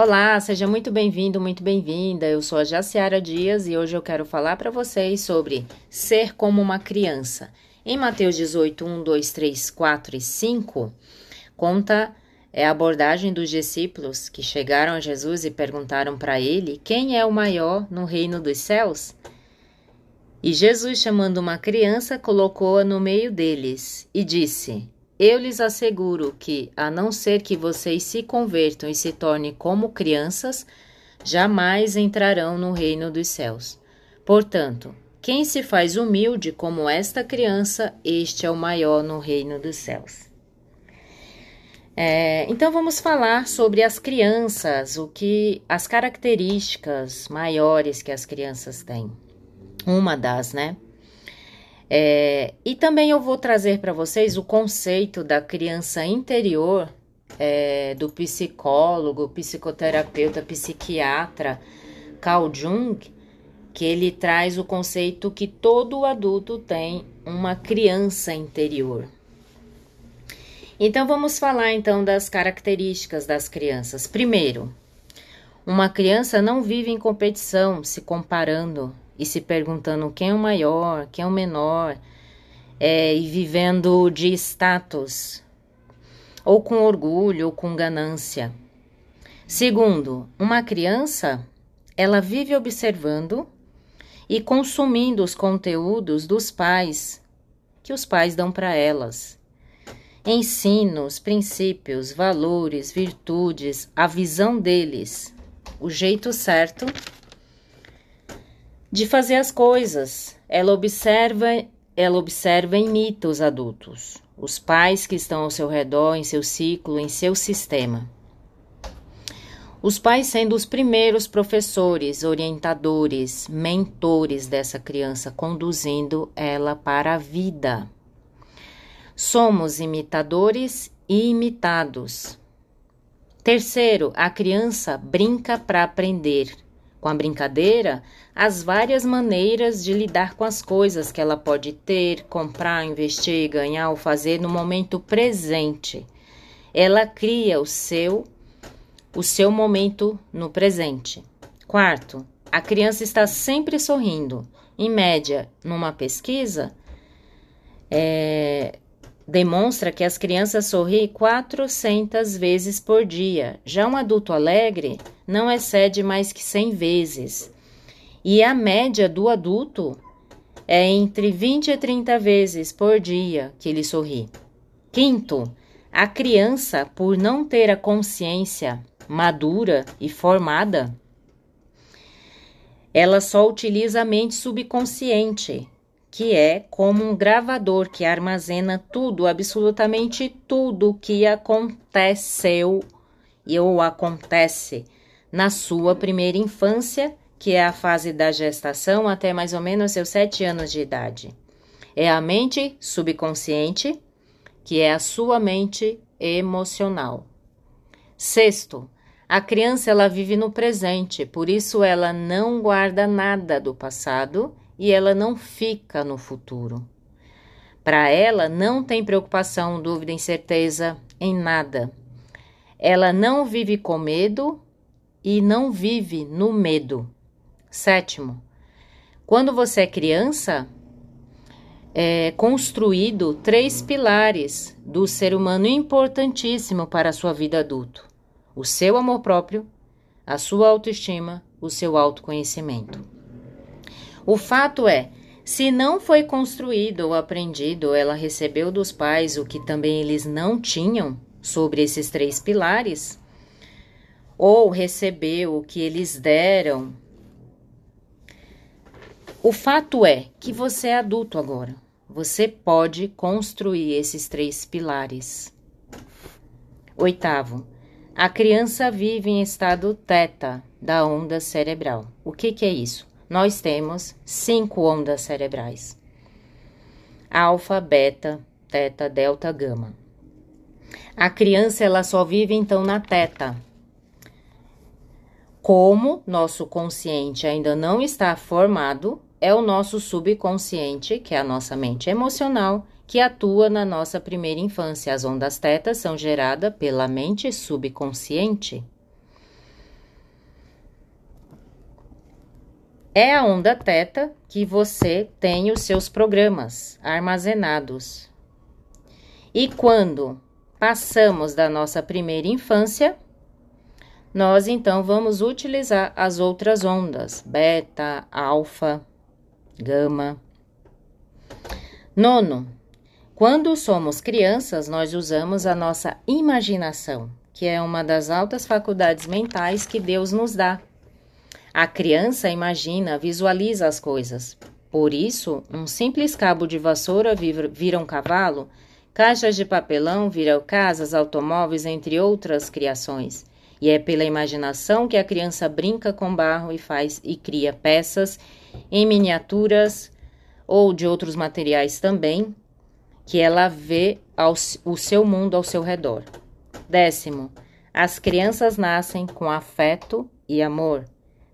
Olá, seja muito bem-vindo, muito bem-vinda. Eu sou a Jaciara Dias e hoje eu quero falar para vocês sobre ser como uma criança. Em Mateus 18, 1, 2, 3, 4 e 5, conta é a abordagem dos discípulos que chegaram a Jesus e perguntaram para ele quem é o maior no reino dos céus. E Jesus, chamando uma criança, colocou-a no meio deles e disse: eu lhes asseguro que, a não ser que vocês se convertam e se tornem como crianças, jamais entrarão no reino dos céus. Portanto, quem se faz humilde como esta criança, este é o maior no reino dos céus. É, então vamos falar sobre as crianças, o que as características maiores que as crianças têm. Uma das, né? É, e também eu vou trazer para vocês o conceito da criança interior é, do psicólogo, psicoterapeuta, psiquiatra Carl Jung, que ele traz o conceito que todo adulto tem uma criança interior. Então vamos falar então das características das crianças. Primeiro, uma criança não vive em competição, se comparando e se perguntando quem é o maior, quem é o menor, é, e vivendo de status, ou com orgulho, ou com ganância. Segundo, uma criança, ela vive observando e consumindo os conteúdos dos pais que os pais dão para elas. Ensinos, princípios, valores, virtudes, a visão deles, o jeito certo de fazer as coisas. Ela observa, ela observa e imita os adultos, os pais que estão ao seu redor, em seu ciclo, em seu sistema. Os pais sendo os primeiros professores, orientadores, mentores dessa criança, conduzindo ela para a vida. Somos imitadores e imitados. Terceiro, a criança brinca para aprender com a brincadeira, as várias maneiras de lidar com as coisas que ela pode ter, comprar, investir, ganhar ou fazer no momento presente. Ela cria o seu o seu momento no presente. Quarto, a criança está sempre sorrindo. Em média, numa pesquisa, é, demonstra que as crianças sorriem 400 vezes por dia. Já um adulto alegre não excede mais que 100 vezes. E a média do adulto é entre 20 e 30 vezes por dia que ele sorri. Quinto, a criança, por não ter a consciência madura e formada, ela só utiliza a mente subconsciente que é como um gravador que armazena tudo, absolutamente tudo que aconteceu ou acontece na sua primeira infância, que é a fase da gestação até mais ou menos seus sete anos de idade. É a mente subconsciente, que é a sua mente emocional. Sexto, a criança ela vive no presente, por isso ela não guarda nada do passado e ela não fica no futuro. Para ela, não tem preocupação, dúvida, incerteza em nada. Ela não vive com medo e não vive no medo. Sétimo, quando você é criança, é construído três pilares do ser humano importantíssimo para a sua vida adulta: o seu amor próprio, a sua autoestima, o seu autoconhecimento. O fato é, se não foi construído ou aprendido, ela recebeu dos pais o que também eles não tinham sobre esses três pilares, ou recebeu o que eles deram. O fato é que você é adulto agora. Você pode construir esses três pilares. Oitavo, a criança vive em estado teta da onda cerebral. O que, que é isso? Nós temos cinco ondas cerebrais: alfa, beta, teta, delta, gama. A criança ela só vive então na teta. Como nosso consciente ainda não está formado, é o nosso subconsciente, que é a nossa mente emocional, que atua na nossa primeira infância. As ondas teta são geradas pela mente subconsciente. É a onda teta que você tem os seus programas armazenados. E quando passamos da nossa primeira infância, nós então vamos utilizar as outras ondas, beta, alfa, gama. Nono, quando somos crianças, nós usamos a nossa imaginação, que é uma das altas faculdades mentais que Deus nos dá. A criança imagina, visualiza as coisas. Por isso, um simples cabo de vassoura vira um cavalo, caixas de papelão viram casas, automóveis, entre outras criações. E é pela imaginação que a criança brinca com barro e faz e cria peças em miniaturas ou de outros materiais também, que ela vê ao, o seu mundo ao seu redor. Décimo, as crianças nascem com afeto e amor,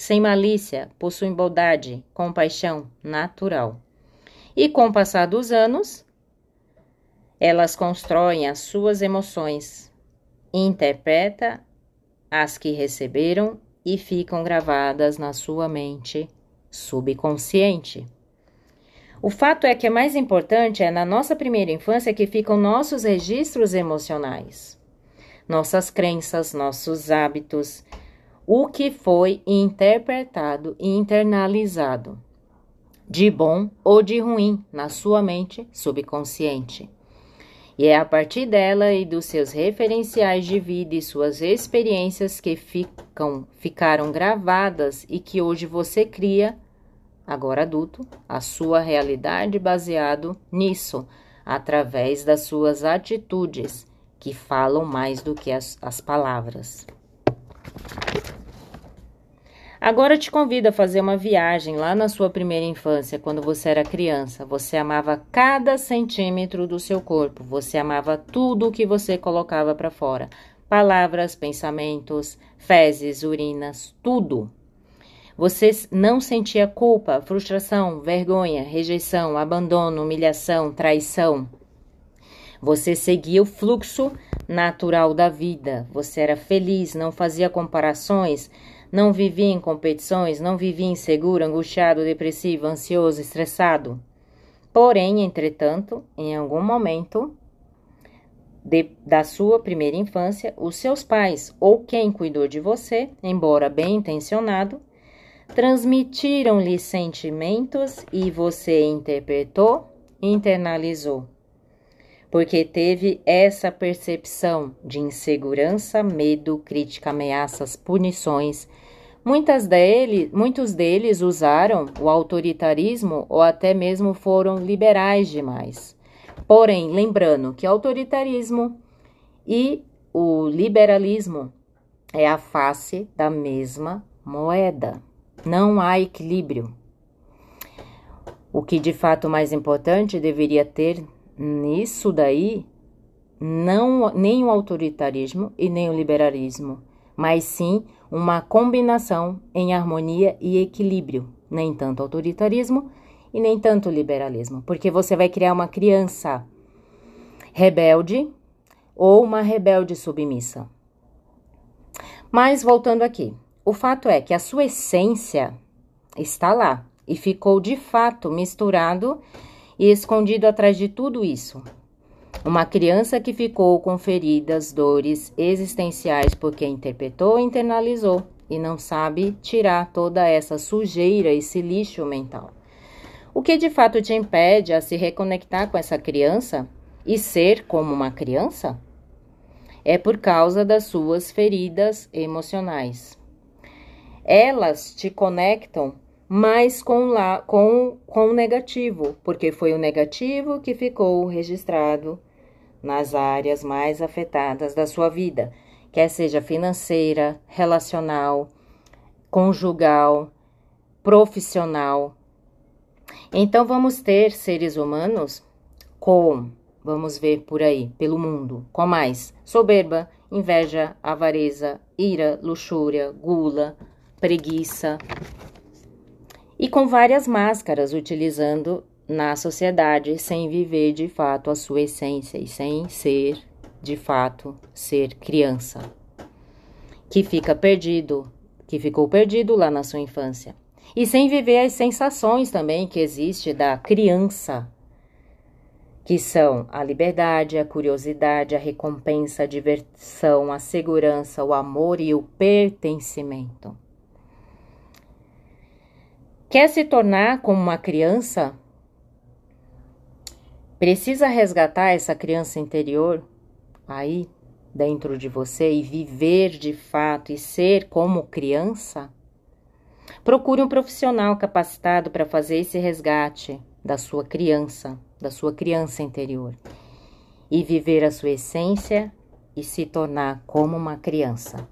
sem malícia, possuem bondade, compaixão natural. E com o passar dos anos, elas constroem as suas emoções, interpreta as que receberam e ficam gravadas na sua mente subconsciente. O fato é que o mais importante é na nossa primeira infância que ficam nossos registros emocionais, nossas crenças, nossos hábitos, o que foi interpretado e internalizado, de bom ou de ruim, na sua mente subconsciente. E é a partir dela e dos seus referenciais de vida e suas experiências que ficam, ficaram gravadas e que hoje você cria, agora adulto, a sua realidade baseado nisso, através das suas atitudes, que falam mais do que as, as palavras. Agora te convido a fazer uma viagem lá na sua primeira infância, quando você era criança. Você amava cada centímetro do seu corpo, você amava tudo o que você colocava para fora: palavras, pensamentos, fezes, urinas, tudo. Você não sentia culpa, frustração, vergonha, rejeição, abandono, humilhação, traição. Você seguia o fluxo natural da vida. Você era feliz, não fazia comparações não vivia em competições, não vivia inseguro, angustiado, depressivo, ansioso, estressado. Porém, entretanto, em algum momento de, da sua primeira infância, os seus pais ou quem cuidou de você, embora bem intencionado, transmitiram-lhe sentimentos e você interpretou, internalizou. Porque teve essa percepção de insegurança, medo, crítica, ameaças, punições, Muitas dele, muitos deles usaram o autoritarismo ou até mesmo foram liberais demais. Porém, lembrando que autoritarismo e o liberalismo é a face da mesma moeda. Não há equilíbrio. O que de fato mais importante deveria ter nisso daí não nem o autoritarismo e nem o liberalismo, mas sim uma combinação em harmonia e equilíbrio, nem tanto autoritarismo e nem tanto liberalismo, porque você vai criar uma criança rebelde ou uma rebelde submissa. Mas voltando aqui, o fato é que a sua essência está lá e ficou de fato misturado e escondido atrás de tudo isso. Uma criança que ficou com feridas, dores existenciais porque interpretou e internalizou e não sabe tirar toda essa sujeira, esse lixo mental. O que de fato te impede a se reconectar com essa criança e ser como uma criança? É por causa das suas feridas emocionais. Elas te conectam mais com, lá, com, com o negativo, porque foi o negativo que ficou registrado nas áreas mais afetadas da sua vida, quer seja financeira, relacional, conjugal, profissional. Então vamos ter seres humanos com, vamos ver por aí, pelo mundo, com mais soberba, inveja, avareza, ira, luxúria, gula, preguiça e com várias máscaras utilizando na sociedade sem viver de fato a sua essência e sem ser de fato ser criança, que fica perdido, que ficou perdido lá na sua infância. E sem viver as sensações também que existe da criança, que são a liberdade, a curiosidade, a recompensa, a diversão, a segurança, o amor e o pertencimento. Quer se tornar como uma criança? Precisa resgatar essa criança interior aí dentro de você e viver de fato e ser como criança? Procure um profissional capacitado para fazer esse resgate da sua criança, da sua criança interior e viver a sua essência e se tornar como uma criança.